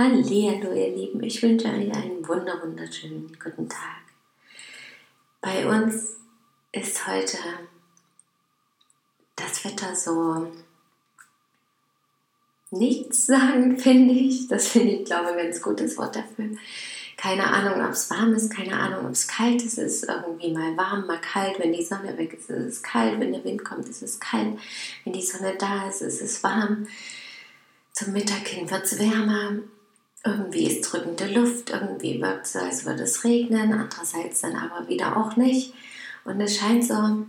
Hallo ihr Lieben, ich wünsche euch einen wunder wunderschönen guten Tag. Bei uns ist heute das Wetter so nichts sagen, finde ich. Das finde ich, glaube ich, ein ganz gutes Wort dafür keine Ahnung, ob es warm ist, keine Ahnung, ob es kalt ist. Es ist irgendwie mal warm, mal kalt. Wenn die Sonne weg ist, ist es kalt. Wenn der Wind kommt, ist es kalt. Wenn die Sonne da ist, ist es warm. Zum Mittag hin wird es wärmer. Irgendwie ist drückende Luft. Irgendwie wirkt es so, als würde es regnen. Andererseits dann aber wieder auch nicht. Und es scheint so,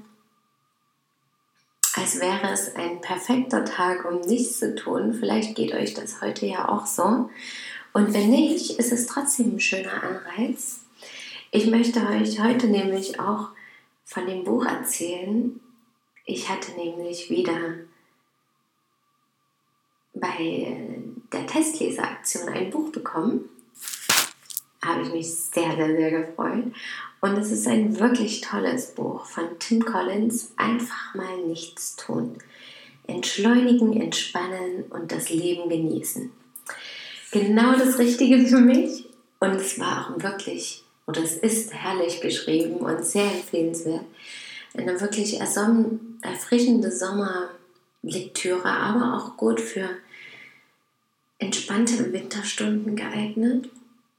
als wäre es ein perfekter Tag, um nichts zu tun. Vielleicht geht euch das heute ja auch so. Und wenn nicht, ist es trotzdem ein schöner Anreiz. Ich möchte euch heute nämlich auch von dem Buch erzählen. Ich hatte nämlich wieder bei der Testleseraktion ein Buch bekommen. Habe ich mich sehr, sehr, sehr gefreut. Und es ist ein wirklich tolles Buch von Tim Collins. Einfach mal nichts tun. Entschleunigen, entspannen und das Leben genießen genau das Richtige für mich. Und es war auch wirklich, oder es ist herrlich geschrieben und sehr empfehlenswert. Eine wirklich erfrischende Sommerlektüre, aber auch gut für entspannte Winterstunden geeignet.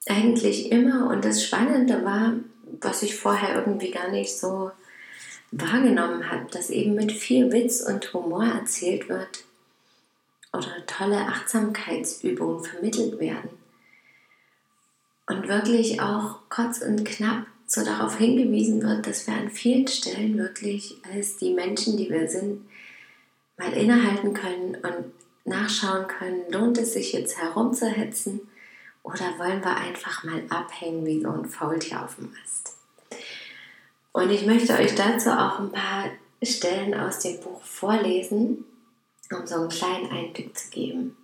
Eigentlich immer. Und das Spannende war, was ich vorher irgendwie gar nicht so wahrgenommen habe, dass eben mit viel Witz und Humor erzählt wird oder tolle Achtsamkeitsübungen vermittelt werden. Und wirklich auch kurz und knapp so darauf hingewiesen wird, dass wir an vielen Stellen wirklich als die Menschen, die wir sind, mal innehalten können und nachschauen können, lohnt es sich jetzt herumzuhetzen oder wollen wir einfach mal abhängen wie so ein Faultier auf dem Ast. Und ich möchte euch dazu auch ein paar Stellen aus dem Buch vorlesen, um so einen kleinen Einblick zu geben.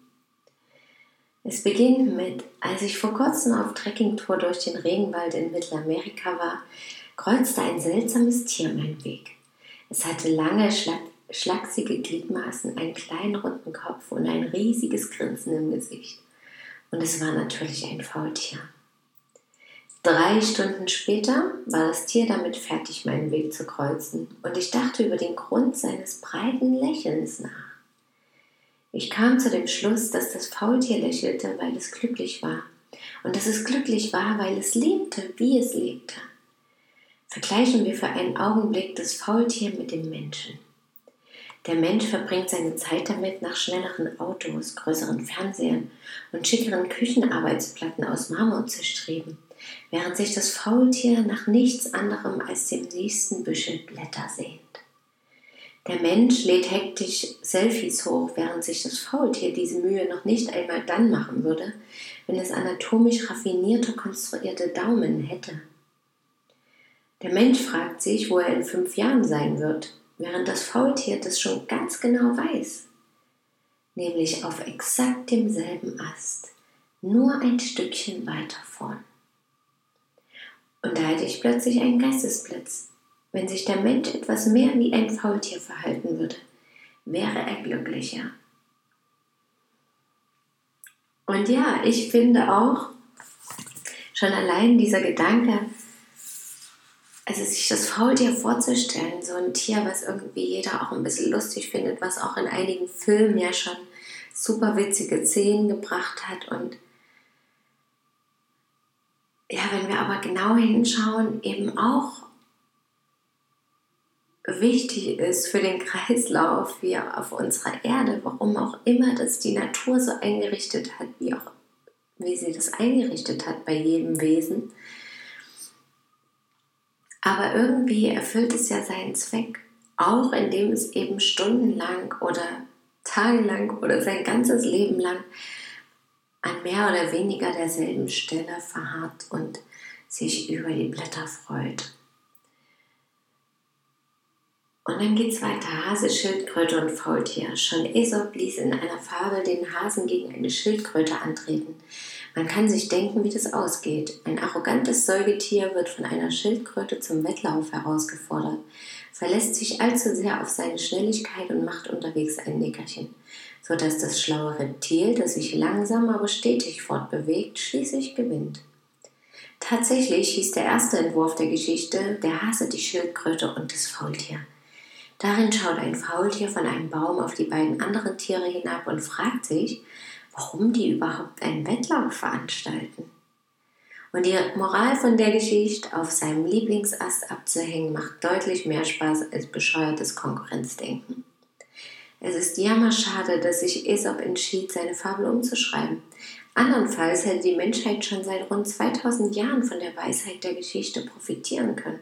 Es beginnt mit, als ich vor kurzem auf Trekkingtour durch den Regenwald in Mittelamerika war, kreuzte ein seltsames Tier meinen Weg. Es hatte lange, schlachsige Gliedmaßen, einen kleinen runden Kopf und ein riesiges Grinsen im Gesicht. Und es war natürlich ein Faultier. Drei Stunden später war das Tier damit fertig, meinen Weg zu kreuzen, und ich dachte über den Grund seines breiten Lächelns nach. Ich kam zu dem Schluss, dass das Faultier lächelte, weil es glücklich war. Und dass es glücklich war, weil es lebte, wie es lebte. Vergleichen wir für einen Augenblick das Faultier mit dem Menschen. Der Mensch verbringt seine Zeit damit, nach schnelleren Autos, größeren Fernsehern und schickeren Küchenarbeitsplatten aus Marmor zu streben, während sich das Faultier nach nichts anderem als dem nächsten Büschel Blätter sehnt. Der Mensch lädt hektisch Selfies hoch, während sich das Faultier diese Mühe noch nicht einmal dann machen würde, wenn es anatomisch raffinierte konstruierte Daumen hätte. Der Mensch fragt sich, wo er in fünf Jahren sein wird, während das Faultier das schon ganz genau weiß, nämlich auf exakt demselben Ast, nur ein Stückchen weiter vorn. Und da hatte ich plötzlich einen Geistesblitz. Wenn sich der Mensch etwas mehr wie ein Faultier verhalten würde, wäre er glücklicher. Und ja, ich finde auch, schon allein dieser Gedanke, also sich das Faultier vorzustellen, so ein Tier, was irgendwie jeder auch ein bisschen lustig findet, was auch in einigen Filmen ja schon super witzige Szenen gebracht hat und ja, wenn wir aber genau hinschauen, eben auch wichtig ist für den Kreislauf hier auf unserer Erde, warum auch immer das die Natur so eingerichtet hat, wie auch wie sie das eingerichtet hat bei jedem Wesen. Aber irgendwie erfüllt es ja seinen Zweck, auch indem es eben stundenlang oder tagelang oder sein ganzes Leben lang an mehr oder weniger derselben Stelle verharrt und sich über die Blätter freut. Und dann geht's weiter. Hase, Schildkröte und Faultier. Schon Aesop ließ in einer Fabel den Hasen gegen eine Schildkröte antreten. Man kann sich denken, wie das ausgeht. Ein arrogantes Säugetier wird von einer Schildkröte zum Wettlauf herausgefordert, verlässt sich allzu sehr auf seine Schnelligkeit und macht unterwegs ein Nickerchen, sodass das schlaue Reptil, das sich langsam aber stetig fortbewegt, schließlich gewinnt. Tatsächlich hieß der erste Entwurf der Geschichte Der Hase, die Schildkröte und das Faultier. Darin schaut ein Faultier von einem Baum auf die beiden anderen Tiere hinab und fragt sich, warum die überhaupt einen Wettlauf veranstalten. Und die Moral von der Geschichte, auf seinem Lieblingsast abzuhängen, macht deutlich mehr Spaß als bescheuertes Konkurrenzdenken. Es ist jammerschade, dass sich Aesop entschied, seine Fabel umzuschreiben. Andernfalls hätte die Menschheit schon seit rund 2000 Jahren von der Weisheit der Geschichte profitieren können.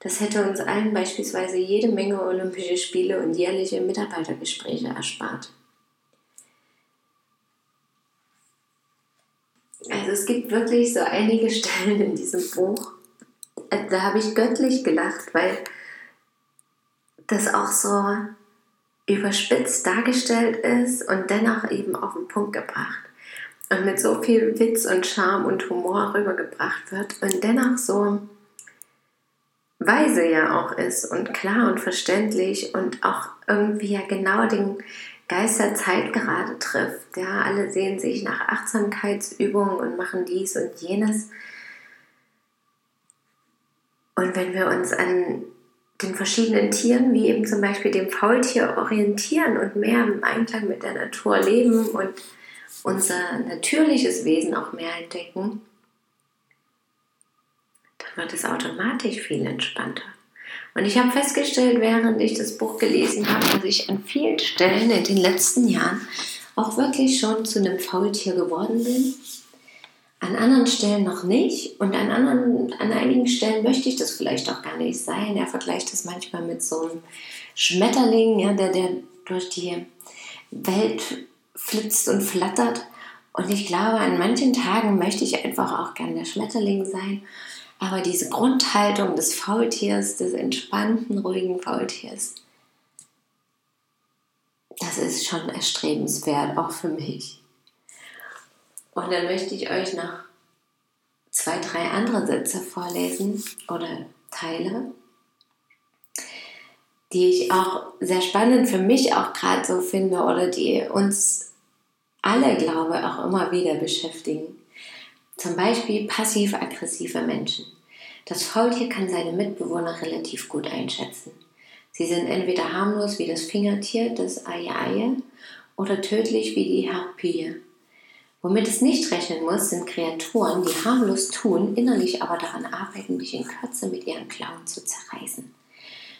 Das hätte uns allen beispielsweise jede Menge Olympische Spiele und jährliche Mitarbeitergespräche erspart. Also es gibt wirklich so einige Stellen in diesem Buch, äh, da habe ich göttlich gelacht, weil das auch so überspitzt dargestellt ist und dennoch eben auf den Punkt gebracht und mit so viel Witz und Charme und Humor rübergebracht wird und dennoch so weise ja auch ist und klar und verständlich und auch irgendwie ja genau den Geist der Zeit gerade trifft. Ja, alle sehen sich nach Achtsamkeitsübungen und machen dies und jenes. Und wenn wir uns an den verschiedenen Tieren, wie eben zum Beispiel dem Faultier, orientieren und mehr im Einklang mit der Natur leben und unser natürliches Wesen auch mehr entdecken, wird es automatisch viel entspannter. Und ich habe festgestellt, während ich das Buch gelesen habe, dass ich an vielen Stellen in den letzten Jahren auch wirklich schon zu einem Faultier geworden bin. An anderen Stellen noch nicht und an, anderen, an einigen Stellen möchte ich das vielleicht auch gar nicht sein. Er vergleicht das manchmal mit so einem Schmetterling, ja, der, der durch die Welt flitzt und flattert. Und ich glaube, an manchen Tagen möchte ich einfach auch gern der Schmetterling sein aber diese Grundhaltung des Faultiers, des entspannten, ruhigen Faultiers, das ist schon erstrebenswert, auch für mich. Und dann möchte ich euch noch zwei, drei andere Sätze vorlesen oder Teile, die ich auch sehr spannend für mich auch gerade so finde oder die uns alle, glaube ich, auch immer wieder beschäftigen. Zum Beispiel passiv-aggressive Menschen. Das Faultier kann seine Mitbewohner relativ gut einschätzen. Sie sind entweder harmlos wie das Fingertier, das Aie oder tödlich wie die Harpie. Womit es nicht rechnen muss, sind Kreaturen, die harmlos tun, innerlich aber daran arbeiten, dich in Kürze mit ihren Klauen zu zerreißen.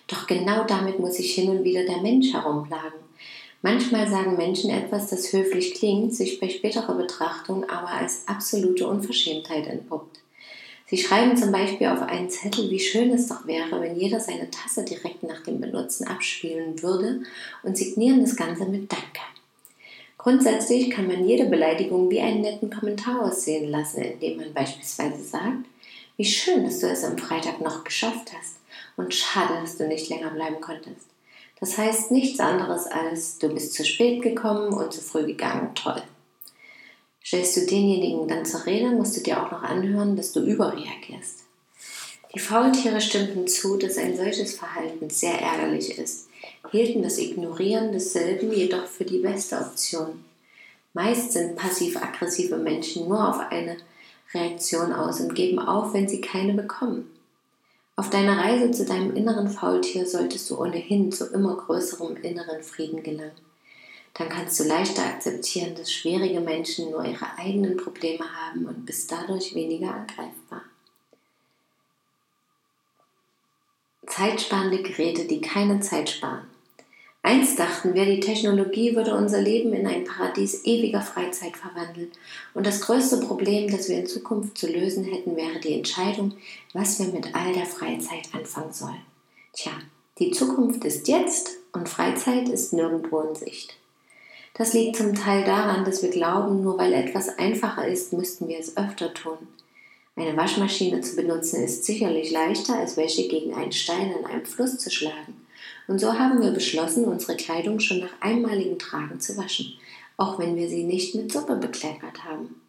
Doch genau damit muss sich hin und wieder der Mensch herumplagen. Manchmal sagen Menschen etwas, das höflich klingt, sich bei späterer Betrachtung aber als absolute Unverschämtheit entpuppt. Sie schreiben zum Beispiel auf einen Zettel, wie schön es doch wäre, wenn jeder seine Tasse direkt nach dem Benutzen abspielen würde und signieren das Ganze mit Danke. Grundsätzlich kann man jede Beleidigung wie einen netten Kommentar aussehen lassen, indem man beispielsweise sagt, wie schön, dass du es am Freitag noch geschafft hast und schade, dass du nicht länger bleiben konntest. Das heißt nichts anderes als, du bist zu spät gekommen und zu früh gegangen, toll. Stellst du denjenigen dann zur Rede, musst du dir auch noch anhören, dass du überreagierst. Die Faultiere stimmten zu, dass ein solches Verhalten sehr ärgerlich ist, hielten das Ignorieren desselben jedoch für die beste Option. Meist sind passiv-aggressive Menschen nur auf eine Reaktion aus und geben auf, wenn sie keine bekommen. Auf deiner Reise zu deinem inneren Faultier solltest du ohnehin zu immer größerem inneren Frieden gelangen. Dann kannst du leichter akzeptieren, dass schwierige Menschen nur ihre eigenen Probleme haben und bist dadurch weniger angreifbar. Zeitsparende Geräte, die keine Zeit sparen. Einst dachten wir, die Technologie würde unser Leben in ein Paradies ewiger Freizeit verwandeln. Und das größte Problem, das wir in Zukunft zu lösen hätten, wäre die Entscheidung, was wir mit all der Freizeit anfangen sollen. Tja, die Zukunft ist jetzt und Freizeit ist nirgendwo in Sicht. Das liegt zum Teil daran, dass wir glauben, nur weil etwas einfacher ist, müssten wir es öfter tun. Eine Waschmaschine zu benutzen ist sicherlich leichter, als Wäsche gegen einen Stein in einem Fluss zu schlagen. Und so haben wir beschlossen, unsere Kleidung schon nach einmaligem Tragen zu waschen, auch wenn wir sie nicht mit Suppe bekleckert haben.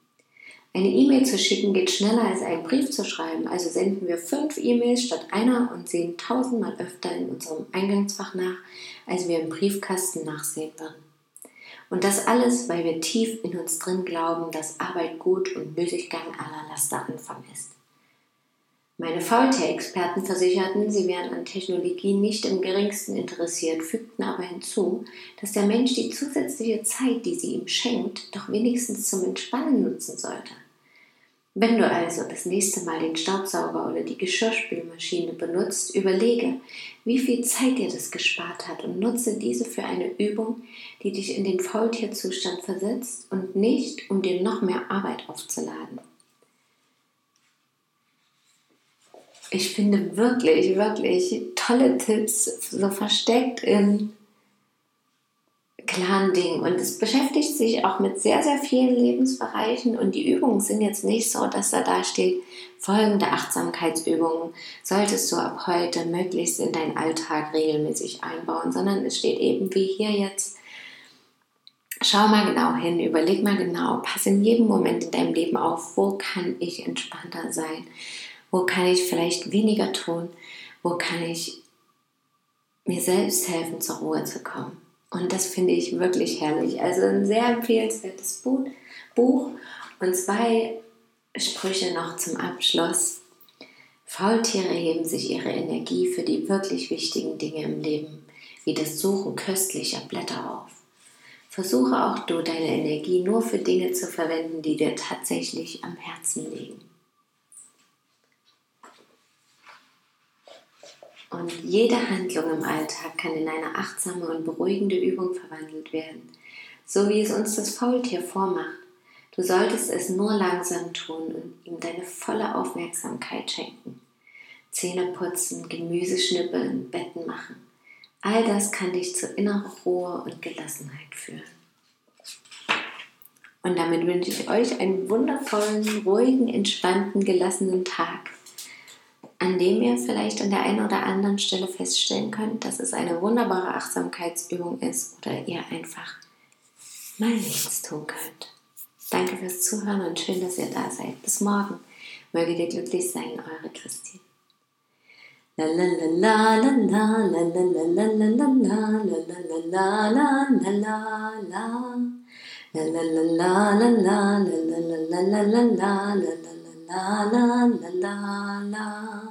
Eine E-Mail zu schicken geht schneller als einen Brief zu schreiben, also senden wir fünf E-Mails statt einer und sehen tausendmal öfter in unserem Eingangsfach nach, als wir im Briefkasten nachsehen würden. Und das alles, weil wir tief in uns drin glauben, dass Arbeit gut und Müßiggang aller Laster Anfang ist. Meine VT-Experten versicherten, sie wären an Technologie nicht im geringsten interessiert, fügten aber hinzu, dass der Mensch die zusätzliche Zeit, die sie ihm schenkt, doch wenigstens zum Entspannen nutzen sollte. Wenn du also das nächste Mal den Staubsauger oder die Geschirrspülmaschine benutzt, überlege, wie viel Zeit dir das gespart hat und nutze diese für eine Übung, die dich in den Faultierzustand versetzt und nicht, um dir noch mehr Arbeit aufzuladen. Ich finde wirklich, wirklich tolle Tipps, so versteckt in klaren Dingen. Und es beschäftigt sich auch mit sehr, sehr vielen Lebensbereichen. Und die Übungen sind jetzt nicht so, dass da da steht, folgende Achtsamkeitsübungen solltest du ab heute möglichst in deinen Alltag regelmäßig einbauen, sondern es steht eben wie hier jetzt, schau mal genau hin, überleg mal genau, pass in jedem Moment in deinem Leben auf, wo kann ich entspannter sein, wo kann ich vielleicht weniger tun, wo kann ich mir selbst helfen, zur Ruhe zu kommen. Und das finde ich wirklich herrlich. Also ein sehr empfehlenswertes Buch. Und zwei Sprüche noch zum Abschluss. Faultiere heben sich ihre Energie für die wirklich wichtigen Dinge im Leben, wie das Suchen köstlicher Blätter auf. Versuche auch du deine Energie nur für Dinge zu verwenden, die dir tatsächlich am Herzen liegen. Und jede Handlung im Alltag kann in eine achtsame und beruhigende Übung verwandelt werden, so wie es uns das Faultier vormacht. Du solltest es nur langsam tun und ihm deine volle Aufmerksamkeit schenken. Zähne putzen, Gemüse schnippeln, Betten machen. All das kann dich zu innerer Ruhe und Gelassenheit führen. Und damit wünsche ich euch einen wundervollen, ruhigen, entspannten, gelassenen Tag an dem ihr vielleicht an der einen oder anderen Stelle feststellen könnt, dass es eine wunderbare Achtsamkeitsübung ist oder ihr einfach mal nichts tun könnt. Danke fürs Zuhören und schön, dass ihr da seid. Bis morgen. Möge ihr glücklich sein, eure Christine. la la la la